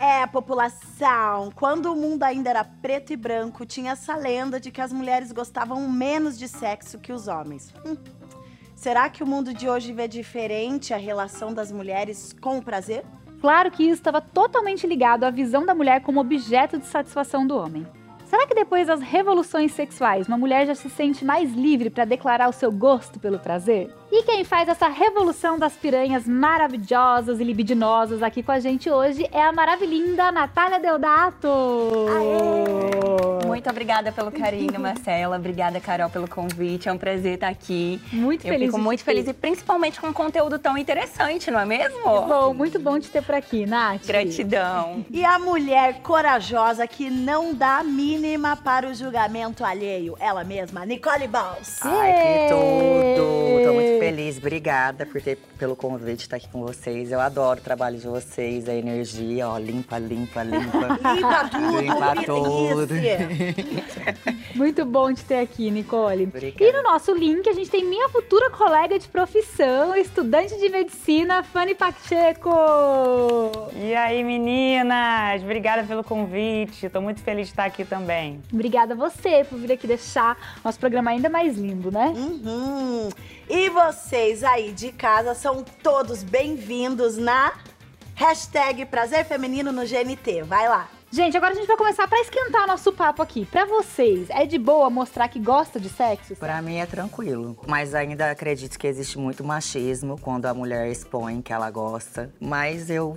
É, população, quando o mundo ainda era preto e branco, tinha essa lenda de que as mulheres gostavam menos de sexo que os homens. Hum. Será que o mundo de hoje vê diferente a relação das mulheres com o prazer? Claro que isso estava totalmente ligado à visão da mulher como objeto de satisfação do homem. Será que depois das revoluções sexuais, uma mulher já se sente mais livre para declarar o seu gosto pelo prazer? E quem faz essa revolução das piranhas maravilhosas e libidinosas aqui com a gente hoje é a maravilhinda Natália Deodato. Aê! Muito obrigada pelo carinho, Marcela. Obrigada, Carol, pelo convite. É um prazer estar aqui. Muito Eu feliz. fico muito feliz e principalmente com um conteúdo tão interessante, não é mesmo? Bom, muito bom te ter por aqui, Nath. Gratidão. E a mulher corajosa que não dá a mínima para o julgamento alheio, ela mesma, Nicole Balls. Ai, que tudo! Tô muito feliz, obrigada por ter, pelo convite estar aqui com vocês. Eu adoro o trabalho de vocês, a energia, ó, limpa, limpa, limpa. Limpa tudo, Limpa tudo. Muito bom te ter aqui, Nicole. Obrigada. E no nosso link a gente tem minha futura colega de profissão, estudante de medicina, Fanny Pacheco. E aí, meninas? Obrigada pelo convite. Tô muito feliz de estar aqui também. Obrigada a você por vir aqui deixar nosso programa ainda mais lindo, né? Uhum. E vocês aí de casa são todos bem-vindos na hashtag Prazer Feminino no GNT. Vai lá. Gente, agora a gente vai começar pra esquentar nosso papo aqui. Pra vocês, é de boa mostrar que gosta de sexo? Pra mim é tranquilo, mas ainda acredito que existe muito machismo quando a mulher expõe que ela gosta. Mas eu,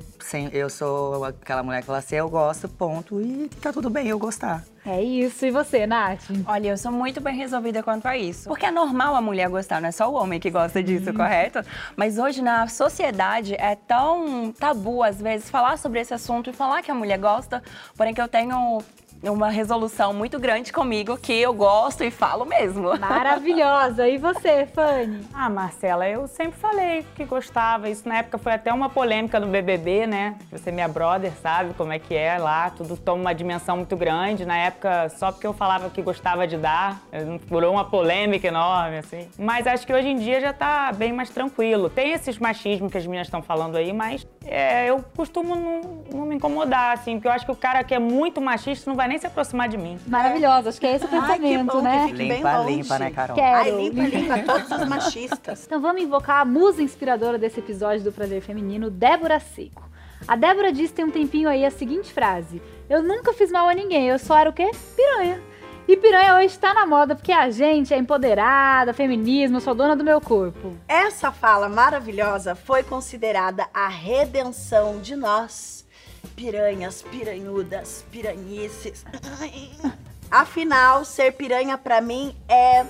eu sou aquela mulher que fala assim, eu gosto, ponto, e tá tudo bem eu gostar. É isso. E você, Nath? Olha, eu sou muito bem resolvida quanto a isso. Porque é normal a mulher gostar, não é só o homem que gosta disso, correto? Mas hoje na sociedade é tão tabu, às vezes, falar sobre esse assunto e falar que a mulher gosta, porém que eu tenho uma resolução muito grande comigo que eu gosto e falo mesmo. Maravilhosa. E você, Fanny? Ah, Marcela, eu sempre falei que gostava. Isso na época foi até uma polêmica no BBB, né? Você, minha brother, sabe como é que é lá. Tudo toma uma dimensão muito grande. Na época, só porque eu falava que gostava de dar, furou uma polêmica enorme, assim. Mas acho que hoje em dia já tá bem mais tranquilo. Tem esses machismos que as meninas estão falando aí, mas é, eu costumo não, não me incomodar, assim. Porque eu acho que o cara que é muito machista não vai nem se aproximar de mim. Maravilhosa. Acho que é esse o Ai, que pensamento, bom né? que fique bem Limpa, longe. limpa, né, Carol? Quero. Ai, limpa, limpa todos os machistas. Então vamos invocar a musa inspiradora desse episódio do Prazer Feminino, Débora Seco. A Débora disse tem um tempinho aí a seguinte frase: Eu nunca fiz mal a ninguém, eu só era o quê? Piranha. E piranha hoje tá na moda porque a gente é empoderada, feminismo, eu sou dona do meu corpo. Essa fala maravilhosa foi considerada a redenção de nós, piranhas, piranhudas, piranhices. Afinal, ser piranha pra mim é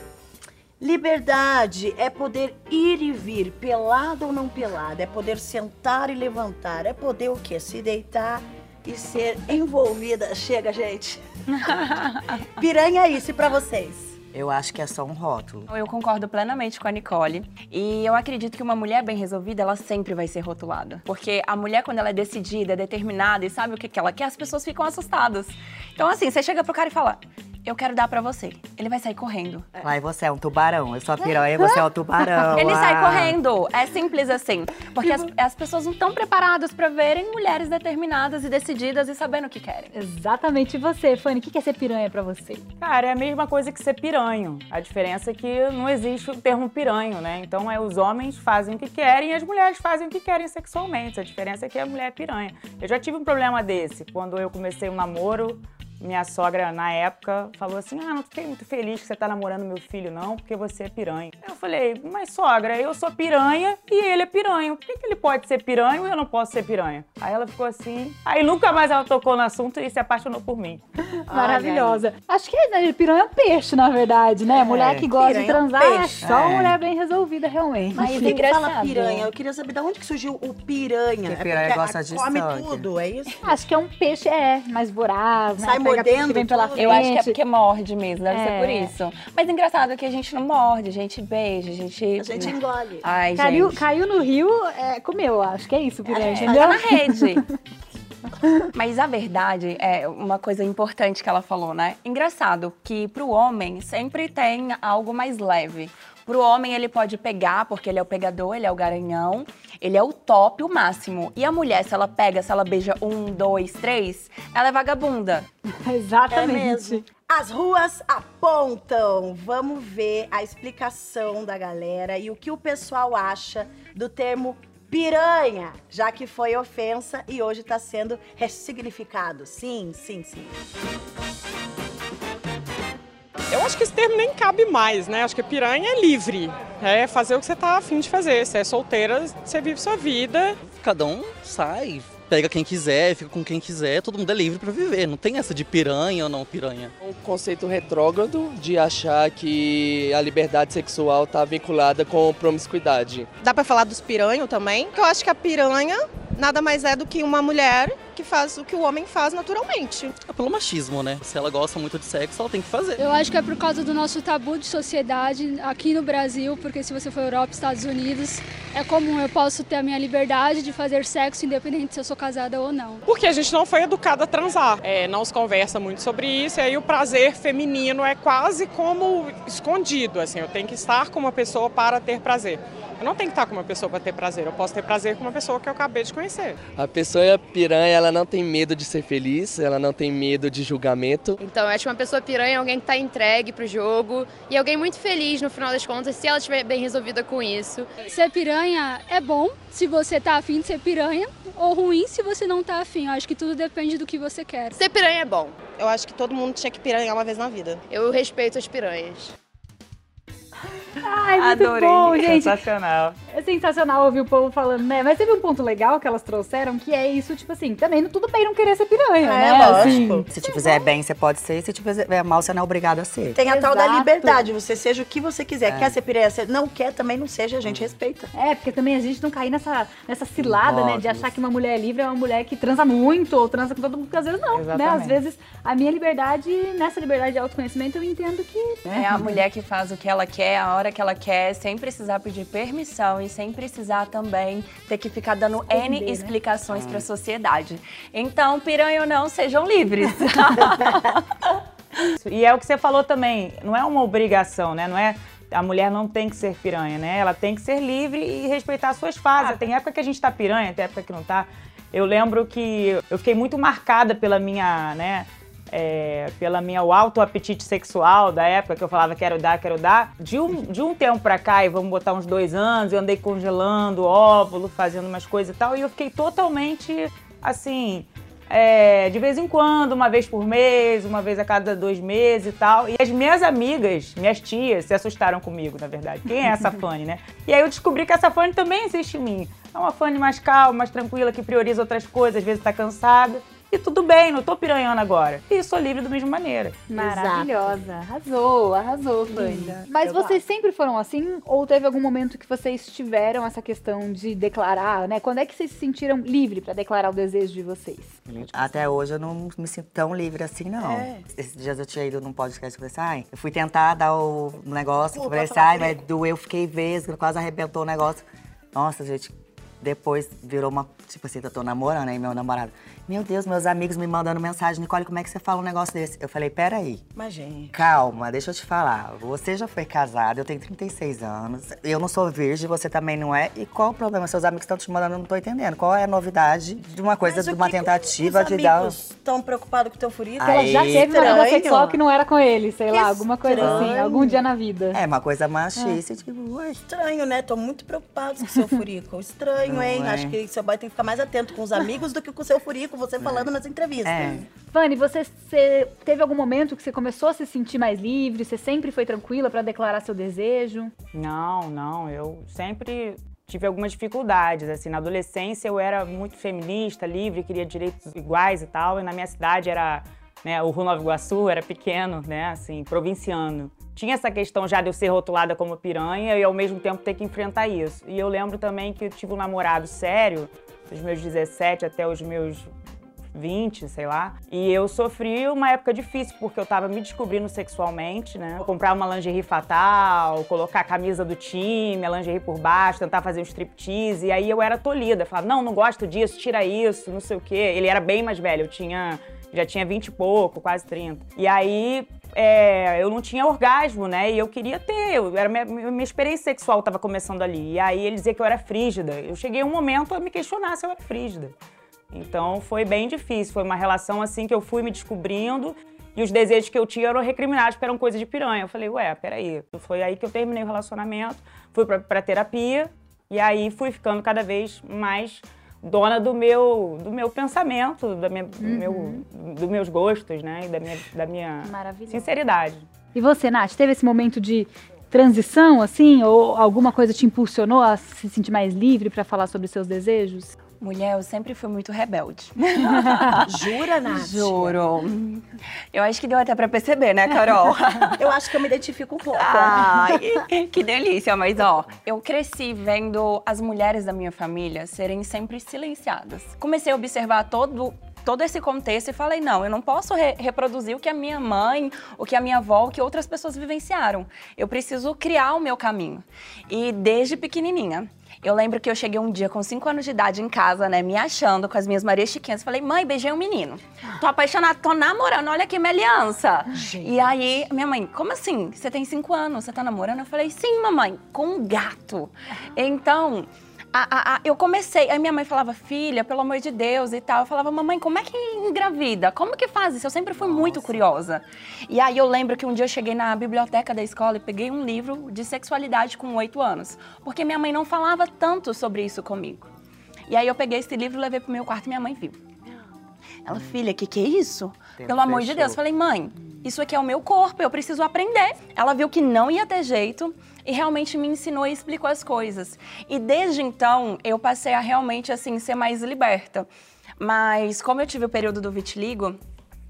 liberdade, é poder ir e vir, pelado ou não pelado, é poder sentar e levantar, é poder o quê? Se deitar e ser envolvida. Chega, gente. Piranha é isso e pra vocês? Eu acho que é só um rótulo. Eu concordo plenamente com a Nicole. E eu acredito que uma mulher bem resolvida, ela sempre vai ser rotulada. Porque a mulher, quando ela é decidida, é determinada e sabe o que, que ela quer, as pessoas ficam assustadas. Então, assim, você chega pro cara e fala: Eu quero dar pra você. Ele vai sair correndo. Ai, você é um tubarão. Eu sou a piranha, você é o tubarão. Ele sai Ah. correndo. É simples assim. Porque as, as pessoas não estão preparadas pra verem mulheres determinadas e decididas e sabendo o que querem. Exatamente. E você, Fanny, o que é ser piranha pra você? Cara, é a mesma coisa que ser piranho. A diferença é que não existe o termo piranho, né? Então, é, os homens fazem o que querem e as mulheres fazem o que querem sexualmente. A diferença é que a mulher é piranha. Eu já tive um problema desse. Quando eu comecei um namoro, minha sogra, na época, falou assim: Ah, não fiquei muito feliz que você tá namorando meu filho, não, porque você é piranha. Eu falei, mas sogra, eu sou piranha e ele é piranha. Por que, que ele pode ser piranha e eu não posso ser piranha? Aí ela ficou assim. Aí nunca mais ela tocou no assunto e se apaixonou por mim. Maravilhosa. Acho que né, piranha é um peixe, na verdade, né? mulher que gosta de é um transar é peixe. só É. mulher bem resolvida, realmente. Mas Mas tem que fala piranha. Eu queria saber de onde que surgiu o piranha. Porque piranha porque gosta a- de come sangue. tudo, é isso? Acho que é um peixe, é, mais voraz, né? Sai Pega tudo mordendo que vem pela frente. Eu acho que é porque morde mesmo, deve É. ser por isso. Mas engraçado que a gente não morde, a gente beija, a gente. A gente engole. Ai, Caiu, gente. caiu no rio, é, comeu, acho que é isso, piranha, É, entendeu? tá na rede. Mas a verdade é uma coisa importante que ela falou, né? Engraçado que pro homem sempre tem algo mais leve. Pro homem ele pode pegar, porque ele é o pegador, ele é o garanhão, ele é o top, o máximo. E a mulher, se ela pega, se ela beija um, dois, três, ela é vagabunda. É Exatamente. mesmo. As ruas apontam. Vamos ver a explicação da galera e o que o pessoal acha do termo piranha, já que foi ofensa e hoje está sendo ressignificado. Sim, sim, sim. Eu acho que esse termo nem cabe mais, né? Acho que piranha é livre. É fazer o que você tá afim de fazer. Se é solteira, você vive sua vida. Cada um sai, pega quem quiser, fica com quem quiser, todo mundo é livre pra viver. Não tem essa de piranha ou não piranha. Um conceito retrógrado de achar que a liberdade sexual está vinculada com promiscuidade. Dá pra falar dos piranhos também? Porque eu acho que a piranha nada mais é do que uma mulher que faz o que o homem faz naturalmente. É pelo machismo, né? Se ela gosta muito de sexo, ela tem que fazer. Eu acho que é por causa do nosso tabu de sociedade aqui no Brasil, porque se você for Europa, Estados Unidos, é comum eu posso ter a minha liberdade de fazer sexo independente se eu sou casada ou não. Porque a gente não foi educada a transar. É, não se conversa muito sobre isso. E aí o prazer feminino é quase como escondido. Assim, eu tenho que estar com uma pessoa para ter prazer. Eu não tenho que estar com uma pessoa para ter prazer. Eu posso ter prazer com uma pessoa que eu acabei de conhecer. A pessoa piranha, ela não tem medo de ser feliz, ela não tem medo de julgamento. Então, eu acho que uma pessoa piranha é alguém que tá entregue pro jogo e alguém muito feliz no final das contas, se ela estiver bem resolvida com isso. Ser piranha é bom se você tá afim de ser piranha, ou ruim se você não tá afim. Eu acho que tudo depende do que você quer. Ser piranha é bom. Eu acho que todo mundo tinha que piranhar uma vez na vida. Eu respeito as piranhas. Ai, muito Adorei. bom, gente. Sensacional. É sensacional ouvir o povo falando, né? Mas teve um ponto legal que elas trouxeram, que é isso, tipo assim, também tudo bem não querer ser piranha, É, né? lógico. Assim, Se te fizer bem, você pode ser. Se te fizer mal, você não é obrigado a ser. Tem a tal da Exato. liberdade, você seja o que você quiser. É. Quer ser piranha? Você não quer, também não seja, a gente respeita. É, porque também a gente não cair nessa, nessa cilada, né? De achar que uma mulher livre é uma mulher que transa muito ou transa com todo mundo, porque às vezes não, né? Às Exatamente. vezes a minha liberdade, nessa liberdade de autoconhecimento, eu entendo que. né? É a mulher que faz o que ela quer, a hora que ela quer, sem precisar pedir permissão e sem precisar também ter que ficar dando N né? explicações pra sociedade. Então, piranha ou não, sejam livres. E é o que você falou também, não é uma obrigação, né? Não é a mulher não tem que ser piranha, né? Ela tem que ser livre e respeitar as suas fases. Tem época que a gente tá piranha, tem época que não tá. Eu lembro que eu fiquei muito marcada pela minha, né? É, pela minha alto apetite sexual da época que eu falava quero dar, quero dar. De um, de um tempo pra cá, e vamos botar uns dois anos, eu andei congelando óvulo, fazendo umas coisas e tal, e eu fiquei totalmente assim. é, de vez em quando, uma vez por mês, uma vez a cada dois meses e tal. E as minhas amigas, minhas tias, se assustaram comigo, na verdade. Quem é essa Fanny, né? E aí eu descobri que essa Fanny também existe em mim. É uma Fanny mais calma, mais tranquila, que prioriza outras coisas, às vezes tá cansada. E tudo bem, não tô piranhando agora. E sou livre da mesma maneira. Maravilhosa. Arrasou, arrasou, Fanda. Mas Eu vocês sempre foram assim? Ou teve algum momento que vocês tiveram essa questão de declarar, né? Quando é que vocês se sentiram livre pra declarar o desejo de vocês? Até hoje eu não me sinto tão livre assim, não. É. Esses dias eu tinha ido num podcast e falei assim, ai, eu fui tentar dar o negócio, assim, falar ai, mas doeu, fiquei vesga, quase arrebentou o negócio. Nossa, gente, depois virou uma, tipo assim, eu tô namorando aí, meu namorado. Meu Deus, meus amigos me mandando mensagem, Nicole, como é que você fala um negócio desse? Eu falei, peraí, Mas, gente. Calma, deixa eu te falar. Você já foi casada, eu tenho 36 anos. Eu não sou virgem, você também não é. E qual o problema? Seus amigos estão te mandando, eu não tô entendendo. Qual é a novidade de uma coisa, Mas de uma que que tentativa os de dar. amigos estão preocupados com o teu furico? Aí, Ela já teve uma vida sexual que não era com ele, sei Que lá, alguma coisa assim, estranho. algum dia na vida. É uma coisa machista, tipo, ué. Estranho, né? Tô muito preocupado com o seu furico. Estranho. pouquinho, hein? Não é. Acho que seu boy tem que ficar mais atento com os amigos do que com o seu furico, você falando nas entrevistas. É. Fanny, você, você teve algum momento que você começou a se sentir mais livre? Você sempre foi tranquila pra declarar seu desejo? Não, não, eu sempre tive algumas dificuldades, assim, na adolescência eu era muito feminista, livre, queria direitos iguais e tal, e na minha cidade era, né, o Rio Nova Iguaçu era pequeno, né, assim, provinciano. Tinha essa questão já de eu ser rotulada como piranha e ao mesmo tempo ter que enfrentar isso. E eu lembro também que eu tive um namorado sério, dos meus 17 até os meus 20, sei lá. E eu sofri uma época difícil, porque eu tava me descobrindo sexualmente, né? Comprar uma lingerie fatal, colocar a camisa do time, a lingerie por baixo, tentar fazer um striptease. E aí eu era tolhida. Falava, não, não gosto disso, tira isso, não sei o quê. Ele era bem mais velho, eu tinha... Já tinha 20 e pouco, quase 30. E aí, é, eu não tinha orgasmo, né? E eu queria ter. Eu, era minha, minha experiência sexual estava começando ali. E aí ele dizia que eu era frígida. Eu cheguei um momento a me questionar se eu era frígida. Então foi bem difícil. Foi uma relação assim que eu fui me descobrindo e os desejos que eu tinha eram recriminados porque eram coisas de piranha. Eu falei, ué, peraí. Foi aí que eu terminei o relacionamento, fui pra, pra terapia e aí fui ficando cada vez mais dona do meu, do meu pensamento, da minha, do meu, dos meus gostos, né? E da minha, da minha sinceridade. E você, Nath, teve esse momento de transição, assim? Ou alguma coisa te impulsionou a se sentir mais livre pra falar sobre seus desejos? Mulher, eu sempre fui muito rebelde. Jura, Nath? Juro. Eu acho que deu até pra perceber, né, Carol? Eu acho que eu me identifico um pouco. Ai, que delícia. Mas, ó, eu cresci vendo as mulheres da minha família serem sempre silenciadas. Comecei a observar todo todo esse contexto e falei, não, eu não posso re reproduzir o que a minha mãe, o que a minha avó, o que outras pessoas vivenciaram. Eu preciso criar o meu caminho. E desde pequenininha, eu lembro que eu cheguei um dia com 5 anos de idade em casa, né, me achando com as minhas Marias Chiquinhas. Falei, mãe, beijei um menino. Tô apaixonada, tô namorando, olha aqui minha aliança. E aí, minha mãe, como assim? Você tem 5 anos, você tá namorando? Eu falei, sim, mamãe, com um gato. Então, eu comecei, aí minha mãe falava, filha, pelo amor de Deus e tal. Eu falava, mamãe, como é que engravida? Como que faz isso? Eu sempre fui muito curiosa. E aí eu lembro que um dia eu cheguei na biblioteca da escola e peguei um livro de sexualidade com oito anos. Porque minha mãe não falava tanto sobre isso comigo. E aí eu peguei esse livro, levei pro meu quarto e minha mãe viu. Ela, filha, o que, que é isso? Tempo Pelo amor de. Deus. Eu falei, mãe, isso aqui é o meu corpo, eu preciso aprender. Ela viu que não ia ter jeito e realmente me ensinou e explicou as coisas. E desde então, eu passei a realmente, assim, ser mais liberta. Mas como eu tive o período do vitiligo,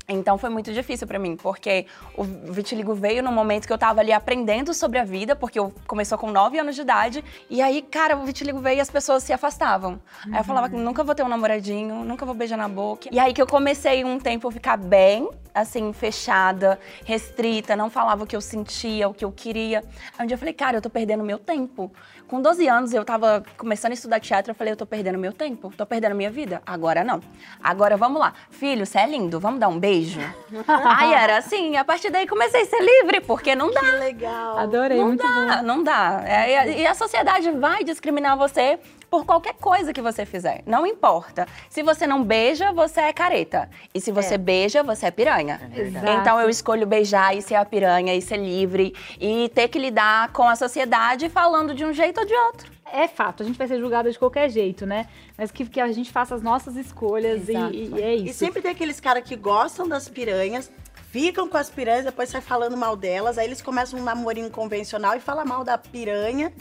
então foi muito difícil pra mim, porque o vitiligo veio no momento que eu tava ali aprendendo sobre a vida, porque eu começou com 9 anos de idade, e aí, cara, o vitiligo veio e as pessoas se afastavam. Aí eu falava que nunca vou ter um namoradinho, nunca vou beijar na boca. E aí que eu comecei um tempo a ficar bem, assim, fechada, restrita, não falava o que eu sentia, o que eu queria. Aí um dia eu falei, cara, eu tô perdendo meu tempo. Com 12 anos eu tava começando a estudar teatro, eu falei, eu tô perdendo meu tempo, tô perdendo minha vida. Agora não. Agora vamos lá. Filho, você é lindo, vamos dar um beijo? aí era assim, a partir daí comecei a ser livre, porque não dá. Que legal. Adorei, Não muito dá, bom. não dá. É, e a- e a sociedade vai discriminar você por qualquer coisa que você fizer. Não importa. Se você não beija, você é careta. E se você beija, você é piranha. Exato. Então eu escolho beijar e ser a piranha e ser livre e ter que lidar com a sociedade falando de um jeito ou de outro. É fato, a gente vai ser julgada de qualquer jeito, né? Mas que, que a gente faça as nossas escolhas e, e é isso. E sempre tem aqueles caras que gostam das piranhas, ficam com as piranhas, depois sai falando mal delas, aí eles começam um namorinho convencional e fala mal da piranha.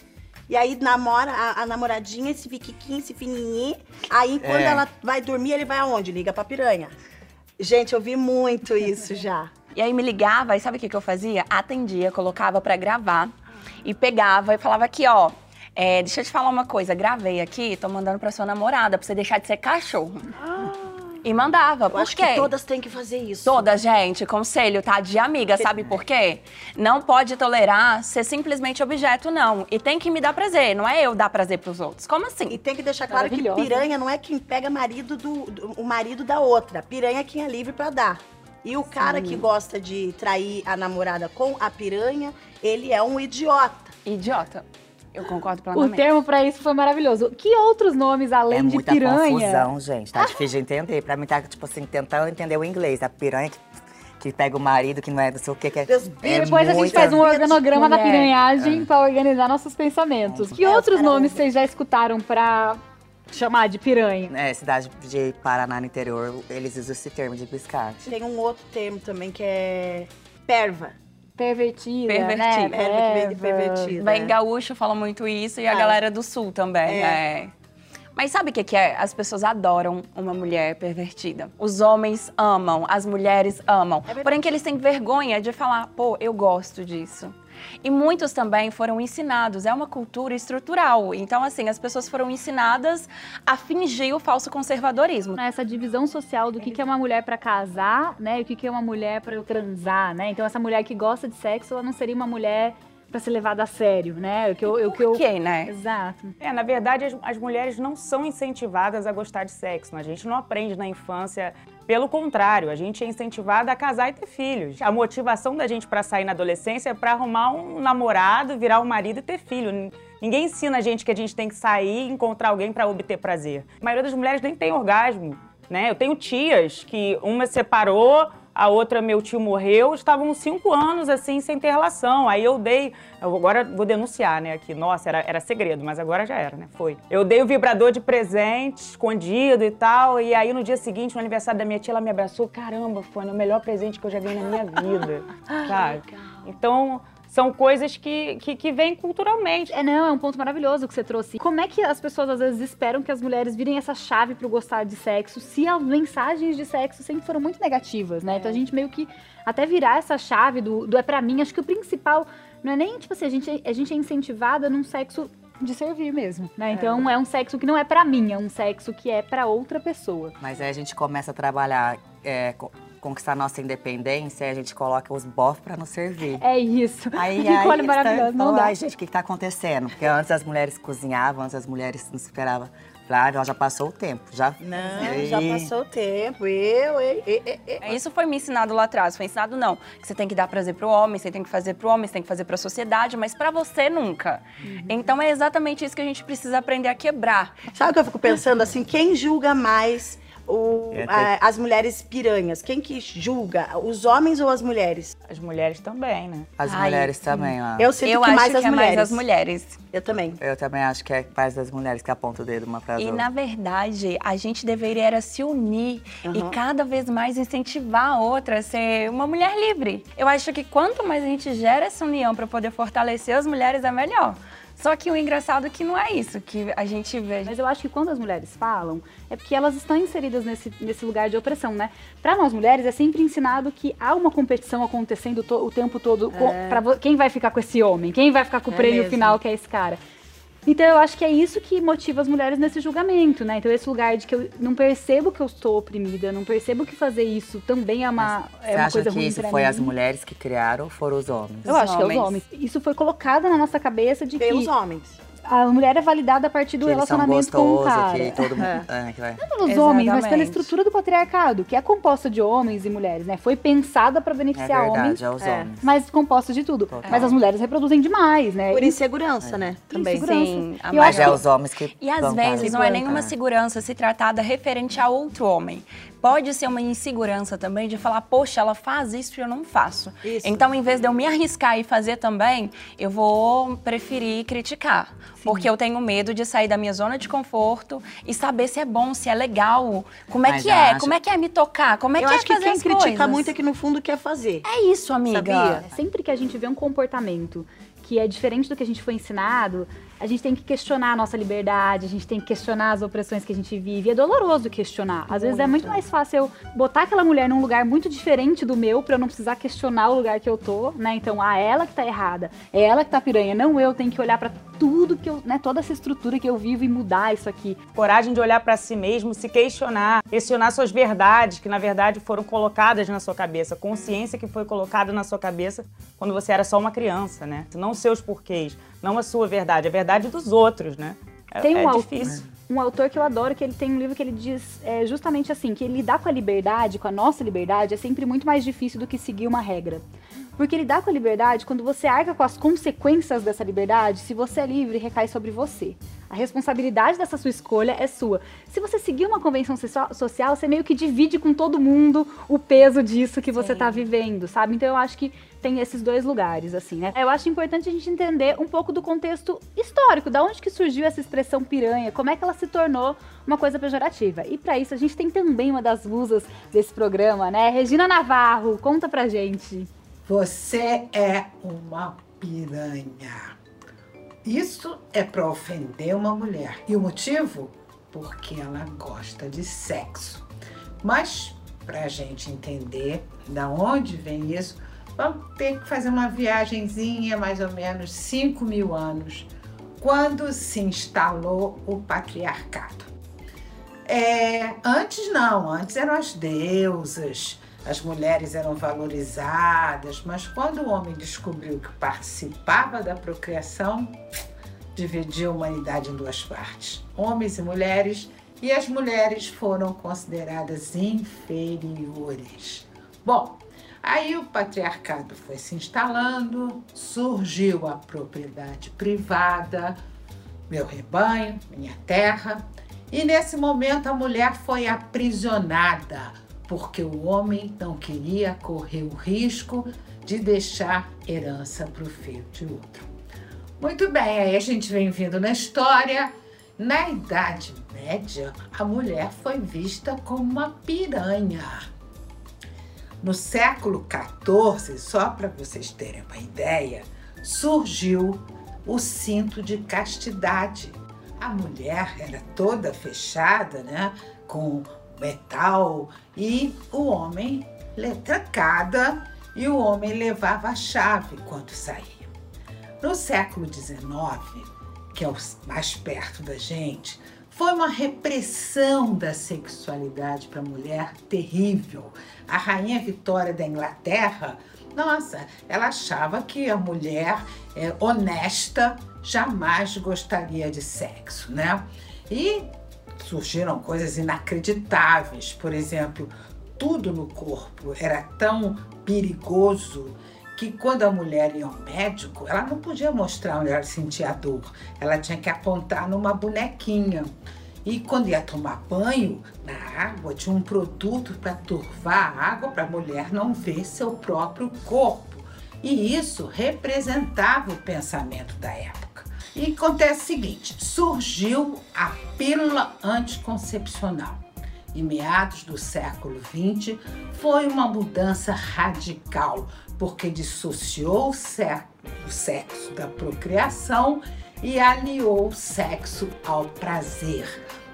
E aí namora a, a namoradinha, esse fiquiquinho, esse fininho. Aí quando É. ela vai dormir, ele vai aonde? Liga pra piranha. Gente, eu vi muito isso já. E aí me ligava, e sabe o que, que eu fazia? Atendia, colocava pra gravar e pegava e falava aqui, ó. é, deixa eu te falar uma coisa, gravei aqui, tô mandando pra sua namorada, pra você deixar de ser cachorro. E mandava, Eu por acho quê? que todas têm que fazer isso. Toda gente, conselho, tá? De amiga, sabe por quê? Não pode tolerar ser simplesmente objeto, não. E tem que me dar prazer, não é eu dar prazer pros outros. Como assim? E tem que deixar claro que piranha não é quem pega marido do, do- o marido da outra. Piranha é quem é livre pra dar. E o cara que gosta de trair a namorada com a piranha, ele é um idiota. Idiota. Eu concordo O plenamente. termo pra isso foi maravilhoso. Que outros nomes além é de muita piranha? confusão, gente. Tá difícil de entender. Pra mim tá, tipo assim, tentando entender o inglês. A piranha que, que pega o marido, que não é não sei o que. que é, Deus, é Depois a gente muita- faz um organograma da piranhagem pra organizar nossos pensamentos. Que É, outros cara, nomes vocês já escutaram pra chamar de piranha. É, cidade de Paraná no interior, eles usam esse termo de biscate. Tem um outro termo também que é perva. Pervertida, Pervertida. né? Perva. pervertida. Bem, é. gaúcho fala muito isso e a Ah. galera do sul também. É. é. Mas sabe o que, que é? As pessoas adoram uma mulher pervertida. Os homens amam, as mulheres amam. Porém que eles têm vergonha de falar, pô, eu gosto disso. E muitos também foram ensinados, é uma cultura estrutural. Então, assim, as pessoas foram ensinadas a fingir o falso conservadorismo. Essa divisão social do que, é uma mulher pra casar, né? E o que, que é uma mulher pra eu transar, né? Então, essa mulher que gosta de sexo, ela não seria uma mulher pra ser levada a sério, né? O que eu, o que eu... Quê, né? Exato. É, na verdade, as, as mulheres não são incentivadas a gostar de sexo. né? A gente não aprende na infância. Pelo contrário, a gente é incentivada a casar e ter filhos. A motivação da gente para sair na adolescência é para arrumar um namorado, virar um marido e ter filho. Ninguém ensina a gente que a gente tem que sair e encontrar alguém para obter prazer. A maioria das mulheres nem tem orgasmo, né? Eu tenho tias que uma separou, a outra, meu tio morreu, estavam cinco anos assim sem ter relação. Aí eu dei, eu agora vou denunciar, né? Aqui, nossa, era, era segredo, mas agora já era, né? Foi. Eu dei o vibrador de presente, escondido e tal. E aí no dia seguinte, no aniversário da minha tia, ela me abraçou. Caramba, foi o melhor presente que eu já ganhei na minha vida, sabe? Então são coisas que, que, que vêm culturalmente. É, não, é um ponto maravilhoso que você trouxe. Como é que as pessoas às vezes esperam que as mulheres virem essa chave pro gostar de sexo, se as mensagens de sexo sempre foram muito negativas, né? Então a gente meio que até virar essa chave do, do é pra mim, acho que o principal não é nem, tipo assim, a gente, a gente é incentivada num sexo de servir mesmo, né? Então é um sexo que não é pra mim, é um sexo que é pra outra pessoa. Mas aí a gente começa a trabalhar, é, co- conquistar nossa independência, a gente coloca os bofs pra nos servir. É isso. Aí, que aí, não dá. Ai, gente, o que, que tá acontecendo? Porque antes as mulheres cozinhavam, antes as mulheres não esperavam. Flávia, ela já passou o tempo. Já, Não, já passou o tempo. Eu, eu, eu, eu. É, Isso foi me ensinado lá atrás. Foi ensinado não, que você tem que dar prazer pro homem, você tem que fazer pro homem, você tem que fazer pra sociedade, mas pra você nunca. Então é exatamente isso que a gente precisa aprender a quebrar. Sabe o que eu fico pensando assim? Quem julga mais o- É, a- as mulheres piranhas? Quem que julga? Os homens ou as mulheres? As mulheres também, né? As Ai, mulheres também, ó. Eu sinto Eu que acho mais que as é mulheres. mais as mulheres. Eu também. Eu também acho que é mais das mulheres que apontam o dedo uma pra E outra. na verdade, a gente deveria era se unir Uhum. e cada vez mais incentivar a outra a ser uma mulher livre. Eu acho que quanto mais a gente gera essa união para poder fortalecer as mulheres, é melhor. Só que o engraçado é que não é isso que a gente vê. Mas eu acho que quando as mulheres falam, é porque elas estão inseridas nesse, nesse lugar de opressão, né? Pra nós mulheres, é sempre ensinado que há uma competição acontecendo o tempo todo. pra vo- quem vai ficar com esse homem? Quem vai ficar com o É prêmio mesmo. final, que é esse cara? Então eu acho que é isso que motiva as mulheres nesse julgamento, né? Então esse lugar de que eu não percebo que eu estou oprimida, não percebo que fazer isso também é uma, é Você uma acha coisa que ruim isso pra foi mim. as mulheres que criaram ou foram os homens? Eu acho que é os homens. homens. Isso foi colocado na nossa cabeça de Pelos que homens. A mulher é validada a partir do que eles são relacionamento com o cara. que todo mundo... É. É, que vai... Não pelos homens, mas pela estrutura do patriarcado, que é composta de homens e mulheres, né? Foi pensada pra É beneficiar verdade, homens, é os É. homens. mas composta de tudo. Total. Mas as mulheres reproduzem demais, né? Por insegurança, né? Também. Insegurança. Sim, a E eu Mas acho é que- os homens que E às vezes para- não é nenhuma segurança se tratada referente a outro homem. Pode ser uma insegurança também de falar, poxa, ela faz isso e eu não faço. Isso. Então, em vez de eu me arriscar e fazer também, eu vou preferir criticar. Porque eu tenho medo de sair da minha zona de conforto e saber se é bom, se é legal. Como é Mas que é? acho- Como é que é me tocar? Como é eu que acho é que fazer quem as critica coisas? muito é que no fundo quer fazer. É isso, amiga. Sabia? Sempre que a gente vê um comportamento que é diferente do que a gente foi ensinado, a gente tem que questionar a nossa liberdade, a gente tem que questionar as opressões que a gente vive. E é doloroso questionar. Às vezes é muito mais fácil eu botar aquela mulher num lugar muito diferente do meu pra eu não precisar questionar o lugar que eu tô, né? Então, ah, ela que tá errada, é ela que tá piranha, não eu tenho que olhar pra tudo que eu, né, toda essa estrutura que eu vivo e mudar isso aqui. Coragem de olhar pra si mesmo, se questionar, questionar suas verdades, que na verdade foram colocadas na sua cabeça, consciência que foi colocada na sua cabeça quando você era só uma criança, né? Não os seus porquês, não a sua verdade, a verdade dos outros, né? É, Tem um difícil. um autor que eu adoro, que ele tem um livro que ele diz é, justamente assim, que lidar com a liberdade, com a nossa liberdade, é sempre muito mais difícil do que seguir uma regra. Porque lidar com a liberdade, quando você arca com as consequências dessa liberdade, se você é livre, recai sobre você. A responsabilidade dessa sua escolha é sua. Se você seguir uma convenção social, você meio que divide com todo mundo o peso disso que você está vivendo, sabe? Então eu acho que tem esses dois lugares, assim, né? Eu acho importante a gente entender um pouco do contexto histórico, da onde que surgiu essa expressão piranha, como é que ela se tornou uma coisa pejorativa. E para isso a gente tem também uma das musas desse programa, né? Regina Navarro, conta pra gente. Você é uma piranha. Isso é para ofender uma mulher. E o motivo? Porque ela gosta de sexo. Mas, para a gente entender da onde vem isso, vamos ter que fazer uma viagemzinha, mais ou menos 5 mil anos, quando se instalou o patriarcado. É, antes não, antes eram as deusas, as mulheres eram valorizadas, mas quando o homem descobriu que participava da procriação, dividiu a humanidade em duas partes: homens e mulheres, e as mulheres foram consideradas inferiores. Bom, aí o patriarcado foi se instalando, surgiu a propriedade privada, meu rebanho, minha terra, e nesse momento a mulher foi aprisionada porque o homem não queria correr o risco de deixar herança para o filho de outro. Muito bem, aí a gente vem vindo na história. Na Idade Média, a mulher foi vista como uma piranha. No século XIV, só para vocês terem uma ideia, surgiu o cinto de castidade. A mulher era toda fechada, né, com metal e o homem trancada e o homem levava a chave quando saía. No século XIX, que é o mais perto da gente, foi uma repressão da sexualidade para a mulher terrível. A rainha Vitória da Inglaterra, nossa, ela achava que a mulher é, honesta jamais gostaria de sexo, né? E surgiram coisas inacreditáveis. Por exemplo, tudo no corpo era tão perigoso que quando a mulher ia ao médico, ela não podia mostrar onde ela sentia dor, ela tinha que apontar numa bonequinha. E quando ia tomar banho, na água tinha um produto para turvar a água para a mulher não ver seu próprio corpo. E isso representava o pensamento da época. E acontece o seguinte: surgiu a pílula anticoncepcional. Em meados do século XX, foi uma mudança radical, porque dissociou o sexo da procriação e aliou o sexo ao prazer.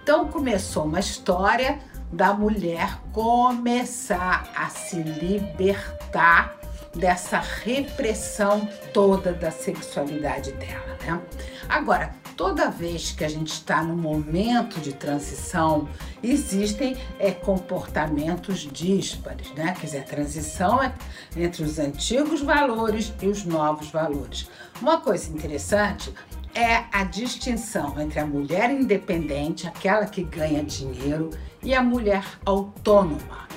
Então começou uma história da mulher começar a se libertar dessa repressão toda da sexualidade dela, né? Agora, toda vez que a gente está no momento de transição, existem é, comportamentos díspares, né? Quer dizer, a transição é entre os antigos valores e os novos valores. Uma coisa interessante é a distinção entre a mulher independente, aquela que ganha dinheiro, e a mulher autônoma.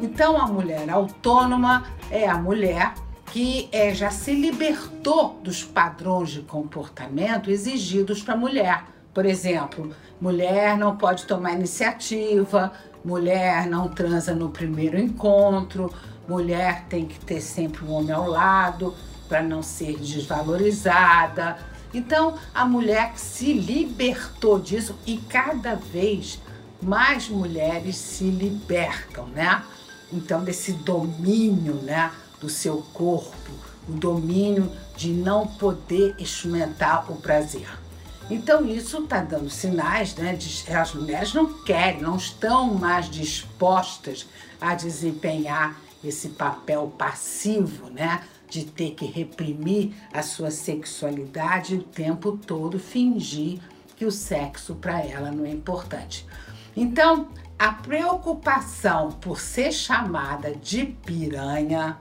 Então, a mulher autônoma é a mulher que é, já se libertou dos padrões de comportamento exigidos para a mulher. Por exemplo, mulher não pode tomar iniciativa, mulher não transa no primeiro encontro, mulher tem que ter sempre um homem ao lado para não ser desvalorizada. Então, a mulher se libertou disso e cada vez mais mulheres se libertam, né? Então, desse domínio, né? do seu corpo, o domínio de não poder experimentar o prazer. Então isso está dando sinais, né? De, as mulheres não querem, não estão mais dispostas a desempenhar esse papel passivo, né? De ter que reprimir a sua sexualidade o tempo todo, fingir que o sexo para ela não é importante. Então, a preocupação por ser chamada de piranha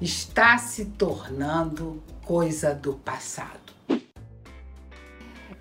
está se tornando coisa do passado.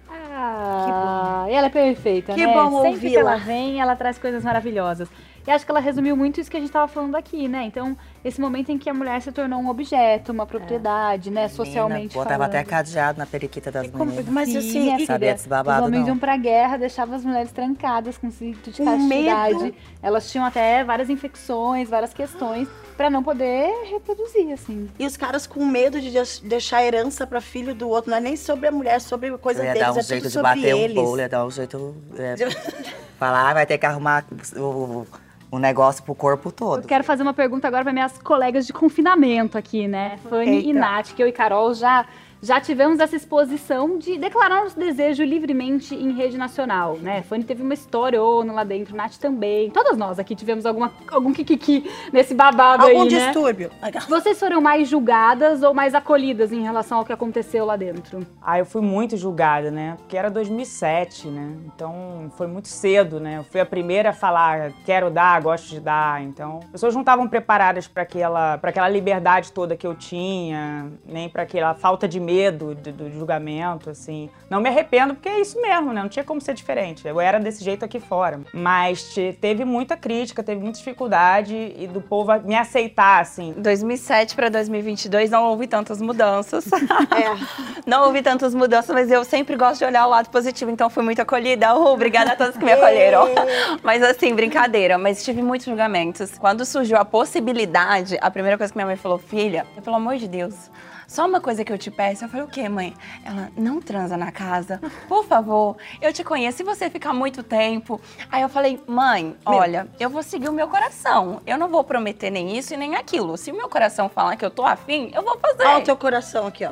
Ah, ela é perfeita, que né? bom Sempre que ouvi-la. ela vem, ela traz coisas maravilhosas. E acho que ela resumiu muito isso que a gente tava falando aqui, né? Então, esse momento em que a mulher se tornou um objeto, uma propriedade, né? Socialmente Botava falando. até cadeado na periquita das meninas. mas Sim, assim, minha e- Sabia filha, desse babado, Os homens não. iam pra guerra, deixavam as mulheres trancadas com cinto de Com castidade. medo. Elas tinham até várias infecções, várias questões, pra não poder reproduzir, assim. E os caras com medo de deix- deixar herança pra filho do outro. Não é nem sobre a mulher, é sobre coisa deles. dar um é jeito de bater eles. um bolo, ia dar um jeito. É, falar, ah, vai ter que arrumar o, o, o negócio pro corpo todo. Eu quero fazer uma pergunta agora para minhas colegas de confinamento aqui, né? Fanny e Eita. Nath, que eu e Carol já, já tivemos essa exposição de declarar nosso desejo livremente em rede nacional, né? Fanny teve uma história lá dentro, Nath também. Todas nós aqui tivemos alguma, algum kikiki nesse babado Algum aí, né? distúrbio. Vocês foram mais julgadas ou mais acolhidas em relação ao que aconteceu lá dentro? Ah, eu fui muito julgada, né? Porque era 2007, né? Então foi muito cedo, né? Eu fui a primeira a falar, quero dar, gosto de dar. Então, as pessoas não estavam preparadas para aquela, pra aquela liberdade toda que eu tinha, nem para aquela falta de medo de- do julgamento, assim. Não me arrependo, porque é isso mesmo, né? Não tinha como ser diferente. Eu era desse jeito aqui fora. Mas te- teve muita crítica, teve muita dificuldade e do povo me aceitar, assim. 2007 para 2022 não houve tantas mudanças. É. Não houve tantas mudanças, mas eu sempre gosto de olhar o lado positivo, então fui muito acolhida. Uh, obrigada a todos que me acolheram. Mas assim, brincadeira, mas tive muitos julgamentos. Quando surgiu a possibilidade, a primeira coisa que minha mãe falou, filha, pelo amor de Deus, só uma coisa que eu te peço. Eu falei, o quê, mãe? Ela, não transa na casa, por favor. Eu te conheço, se você ficar muito tempo. Aí eu falei, mãe, olha, eu vou seguir o meu coração. Eu não vou prometer nem isso e nem aquilo. Se o meu coração falar que eu tô afim, eu vou fazer. Olha o teu coração aqui, ó.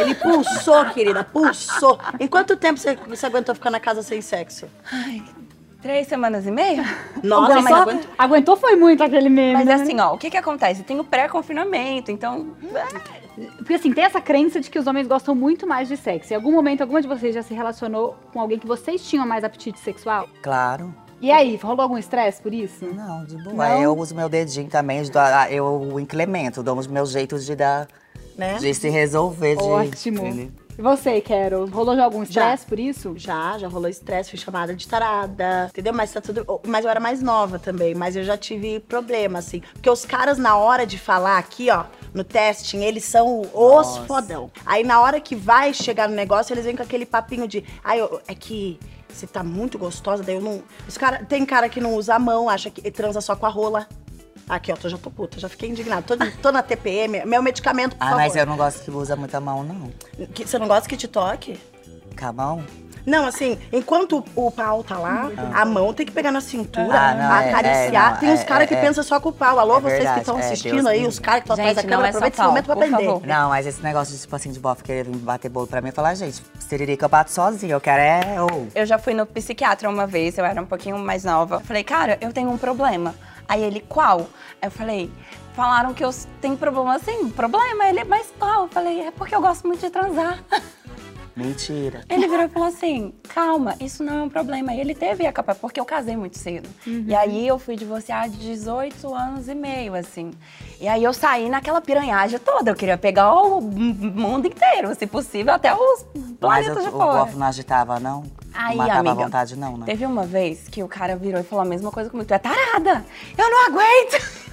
Ele pulsou, querida, pulsou. Em quanto tempo você, você aguentou ficar na casa sem sexo? Ai, três semanas e meia? Nossa, mas aguentou. aguentou foi muito aquele meme, Mas né? assim, ó, o que que acontece? Tem o pré-confinamento, então... Porque assim, tem essa crença de que os homens gostam muito mais de sexo. Em algum momento, alguma de vocês já se relacionou com alguém que vocês tinham mais apetite sexual? Claro. E aí, rolou algum estresse por isso? Não, de boa. Não? Eu uso meu dedinho também, eu, incremento, dou os meus jeitos de dar. Né? De se resolver. De, Ótimo. entendeu? E você, Carol? Rolou já algum estresse por isso? Já, já rolou estresse, fui chamada de tarada, entendeu? Mas tá tudo. Mas eu era mais nova também, mas eu já tive problema, assim. Porque os caras, na hora de falar aqui, ó, no testing, eles são os Nossa. fodão. Aí na hora que vai chegar no negócio, eles vêm com aquele papinho de. Ai, eu- é que. Você tá muito gostosa, daí eu não. Os cara, tem cara que não usa a mão, acha que transa só com a rola. Aqui, ó, tô, já tô puta, já fiquei indignada. Tô, tô na TPM, meu medicamento, por Ah, favor. mas eu não gosto que usa muita mão, não. Que- você não gosta que te toque? Com a mão? Não, assim, enquanto o pau tá lá, a mão tem que pegar na cintura, Ah, não, é- acariciar. é, não, tem uns é- caras que é- pensam só com o pau. Alô, é vocês que verdade, estão é, assistindo Deus aí, me os caras que estão atrás da Gente, não câmera, é só aproveita esse pau, momento pra por aprender. favor. Não, mas esse negócio de, tipo assim, de bofe querer vir bater bolo pra mim, eu falar, gente, siririca eu bato sozinha, eu quero é. ou Eu já fui no psiquiatra uma vez, eu era um pouquinho mais nova. Eu falei, cara, eu tenho um problema. Aí ele, qual? Aí eu falei, falaram que eu tenho problema assim, problema. Ele, mas qual? Eu falei, é porque eu gosto muito de transar. Mentira. Ele virou e falou assim: calma, isso não é um problema. E ele teve a capa, porque eu casei muito cedo. E aí eu fui divorciar de 18 anos e meio, assim. E aí eu saí naquela piranhagem toda. Eu queria pegar o mundo inteiro, se possível, até os Mas planetas o, de o fora. bofe não agitava, não? Aí, não matava amiga, à vontade, não, né? Teve uma vez que o cara virou e falou a mesma coisa comigo. Tu é tarada! Eu não aguento!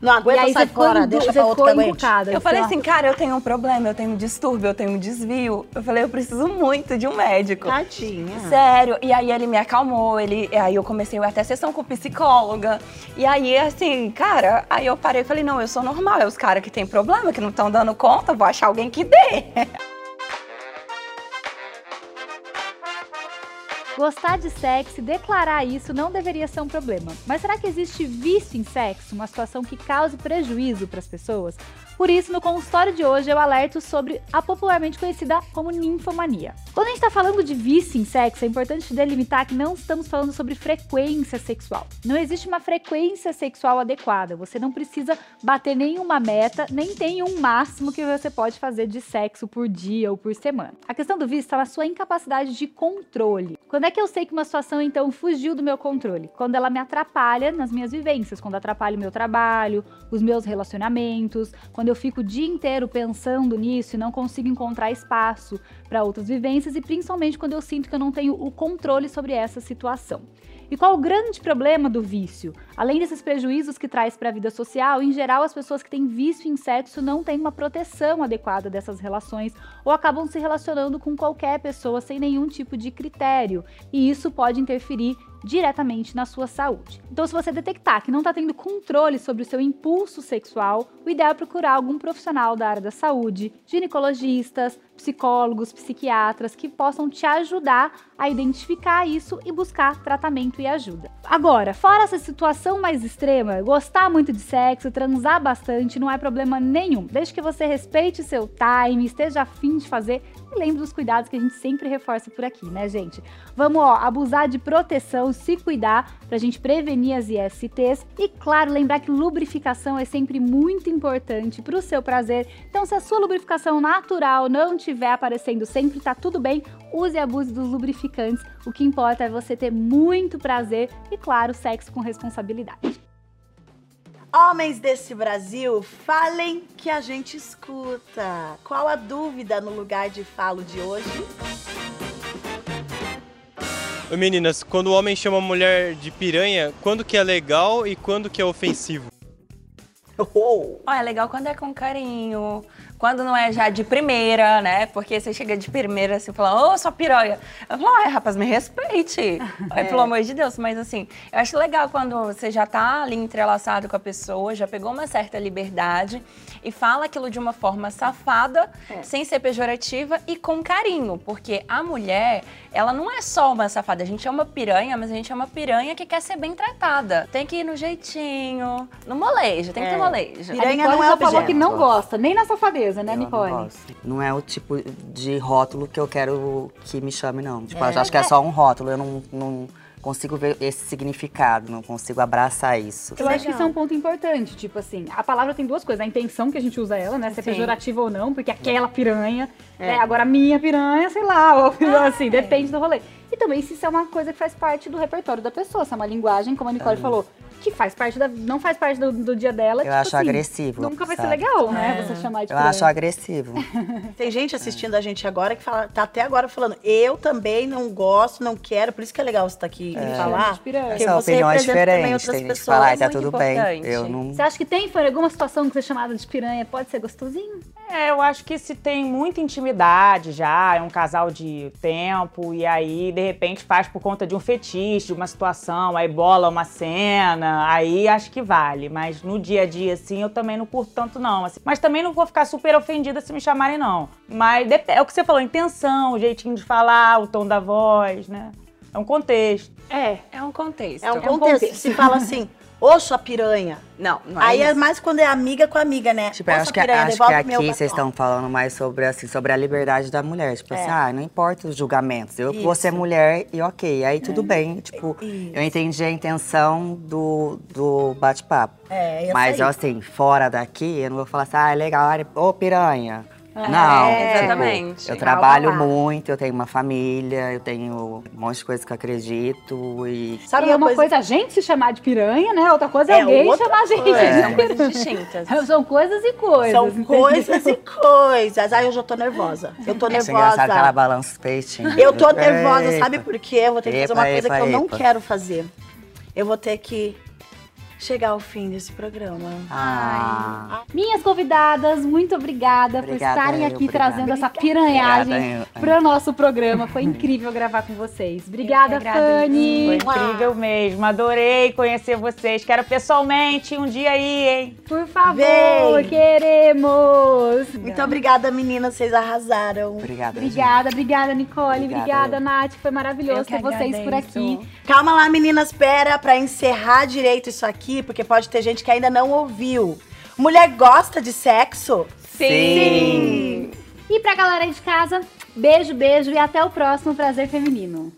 Não aguenta, aí sai fora, deixa você pra outro que aguente. Eu falei ó. assim, cara, eu tenho um problema, eu tenho um distúrbio, eu tenho um desvio. Eu falei, eu preciso muito de um médico. Tadinha. Sério. E aí ele me acalmou, ele, aí eu comecei até sessão com psicóloga. E aí, assim, cara, aí eu parei e falei, não, eu sou normal. É os caras que têm problema, que não estão dando conta, vou achar alguém que dê. Gostar de sexo e declarar isso não deveria ser um problema. Mas será que existe vício em sexo, uma situação que cause prejuízo para as pessoas? Por isso, no consultório de hoje, eu alerto sobre a popularmente conhecida como ninfomania. Quando a gente está falando de vício em sexo, é importante delimitar que não estamos falando sobre frequência sexual. Não existe uma frequência sexual adequada. Você não precisa bater nenhuma meta, nem tem um máximo que você pode fazer de sexo por dia ou por semana. A questão do vício está na sua incapacidade de controle. Quando é que eu sei que uma situação então fugiu do meu controle? Quando ela me atrapalha nas minhas vivências, quando atrapalha o meu trabalho, os meus relacionamentos, quando eu fico o dia inteiro pensando nisso e não consigo encontrar espaço para outras vivências e principalmente quando eu sinto que eu não tenho o controle sobre essa situação. E qual o grande problema do vício? Além desses prejuízos que traz para a vida social, em geral as pessoas que têm vício em sexo não têm uma proteção adequada dessas relações ou acabam se relacionando com qualquer pessoa sem nenhum tipo de critério. E isso pode interferir diretamente na sua saúde. Então, se você detectar que não está tendo controle sobre o seu impulso sexual, o ideal é procurar algum profissional da área da saúde, ginecologistas, psicólogos, psiquiatras que possam te ajudar a identificar isso e buscar tratamento e ajuda. Agora, fora essa situação mais extrema, gostar muito de sexo, transar bastante, não é problema nenhum. Desde que você respeite seu time, esteja afim de fazer e lembre dos cuidados que a gente sempre reforça por aqui, né, gente? Vamos, ó, abusar de proteção, se cuidar pra gente prevenir as ISTs e, claro, lembrar que lubrificação é sempre muito importante pro seu prazer. Então, se a sua lubrificação natural não estiver aparecendo sempre, tá tudo bem, use e abuse dos lubrificantes. O que importa é você ter muito prazer e, claro, sexo com responsabilidade. Homens desse Brasil, falem que a gente escuta. Qual a dúvida no lugar de falo de hoje? Meninas, quando o homem chama a mulher de piranha, quando que é legal e quando que é ofensivo? Oh. Ó, é legal quando é com carinho, quando não é já de primeira, né? Porque você chega de primeira assim, fala, ô, sua piranha. Eu falo, ai, rapaz, me respeite. Ai, pelo amor de Deus. Mas assim, eu acho legal quando você já tá ali entrelaçado com a pessoa, já pegou uma certa liberdade e fala aquilo de uma forma safada, sem ser pejorativa e com carinho. Porque a mulher, ela não é só uma safada. A gente é uma piranha, mas a gente é uma piranha que quer ser bem tratada. Tem que ir no jeitinho, no molejo, tem que ter É. molejo. a Nicole já falou que não gosta, nem na safadeza, né, não Nicole? gosto. Não é o tipo de rótulo que eu quero que me chame, não. Tipo, É. eu acho que é só um rótulo. Eu não, não consigo ver esse significado, não consigo abraçar isso. Eu acho que isso é um ponto importante. Tipo assim, a palavra tem duas coisas. A intenção que a gente usa ela, né? Se é Sim. pejorativa ou não, porque aquela piranha, É. né? Agora minha piranha, sei lá, ou assim, depende do rolê. E também se isso é uma coisa que faz parte do repertório da pessoa, se é uma linguagem, como a Nicole falou, que faz parte da. não faz parte do, do dia dela. Eu tipo acho assim, agressivo, Nunca vai ser sabe? legal, né? É. Você chamar de Eu piranha. acho agressivo. Tem gente assistindo a gente agora que fala, tá até agora falando, eu também não gosto, não quero, por isso que é legal você estar aqui e falar. de piranha. porque São você também diferentes. outras Tem gente que pessoas. fala, tá Muito tudo bem. importante. Eu não. Você acha que tem, foi alguma situação que você é chamada de piranha pode ser gostosinho? É, eu acho que se tem muita intimidade já, é um casal de tempo, e aí, de repente, faz por conta de um fetiche, de uma situação, aí bola uma cena, aí acho que vale. Mas no dia a dia, assim, eu também não curto tanto, não. assim. Mas também não vou ficar super ofendida se me chamarem, não. Mas é o que você falou, intenção, o jeitinho de falar, o tom da voz, né? É um contexto. É. É um contexto. É um contexto. Se fala assim, ô sua piranha. Não, não é Aí é isso. mais quando é amiga com amiga, né? Tipo, eu acho que, piranha, acho que aqui vocês estão falando mais sobre, assim, sobre a liberdade da mulher. Tipo assim, É. ah, não importa os julgamentos. Eu vou ser Isso. mulher e ok. Aí tudo bem. Tipo, eu entendi a intenção do, do bate-papo. É, Mas, aí. assim, fora daqui, eu não vou falar assim, ah, é legal, ô piranha. É, não, exatamente. tipo, eu trabalho muito, eu tenho uma família, eu tenho um monte de coisa que eu acredito e... Sabe e é uma coisa... a gente se chamar de piranha, né? Outra coisa é, É alguém chamar a gente coisa. de São piranha. coisas distintas. São coisas e coisas. São entendeu? coisas e coisas. Ai, eu já tô nervosa. Eu tô Acho engraçado que ela nervosa. balança os peitinhos. Eu tô nervosa, Epa. sabe por quê? Eu vou ter que fazer Epa, uma coisa epa, que eu não quero fazer. Eu vou ter que chegar ao fim desse programa. Ah. Minhas convidadas, muito obrigada, por Obrigada, estarem eu, aqui obrigada. trazendo essa piranhagem para o nosso programa. Foi incrível gravar com vocês. Obrigada, Fanny. Foi incrível mesmo, adorei conhecer vocês. Quero pessoalmente um dia aí, hein? Por favor, Vem. queremos. Muito obrigada, meninas. Vocês arrasaram. Obrigada. Obrigada, obrigada, Nicole. Obrigada, Obrigada, Nath. Foi maravilhoso ter vocês por agradeço. aqui. Calma lá, meninas. Pera, pra encerrar direito isso aqui, porque pode ter gente que ainda não ouviu. Mulher gosta de sexo? Sim. E pra galera de casa, beijo, beijo e até o próximo Prazer Feminino.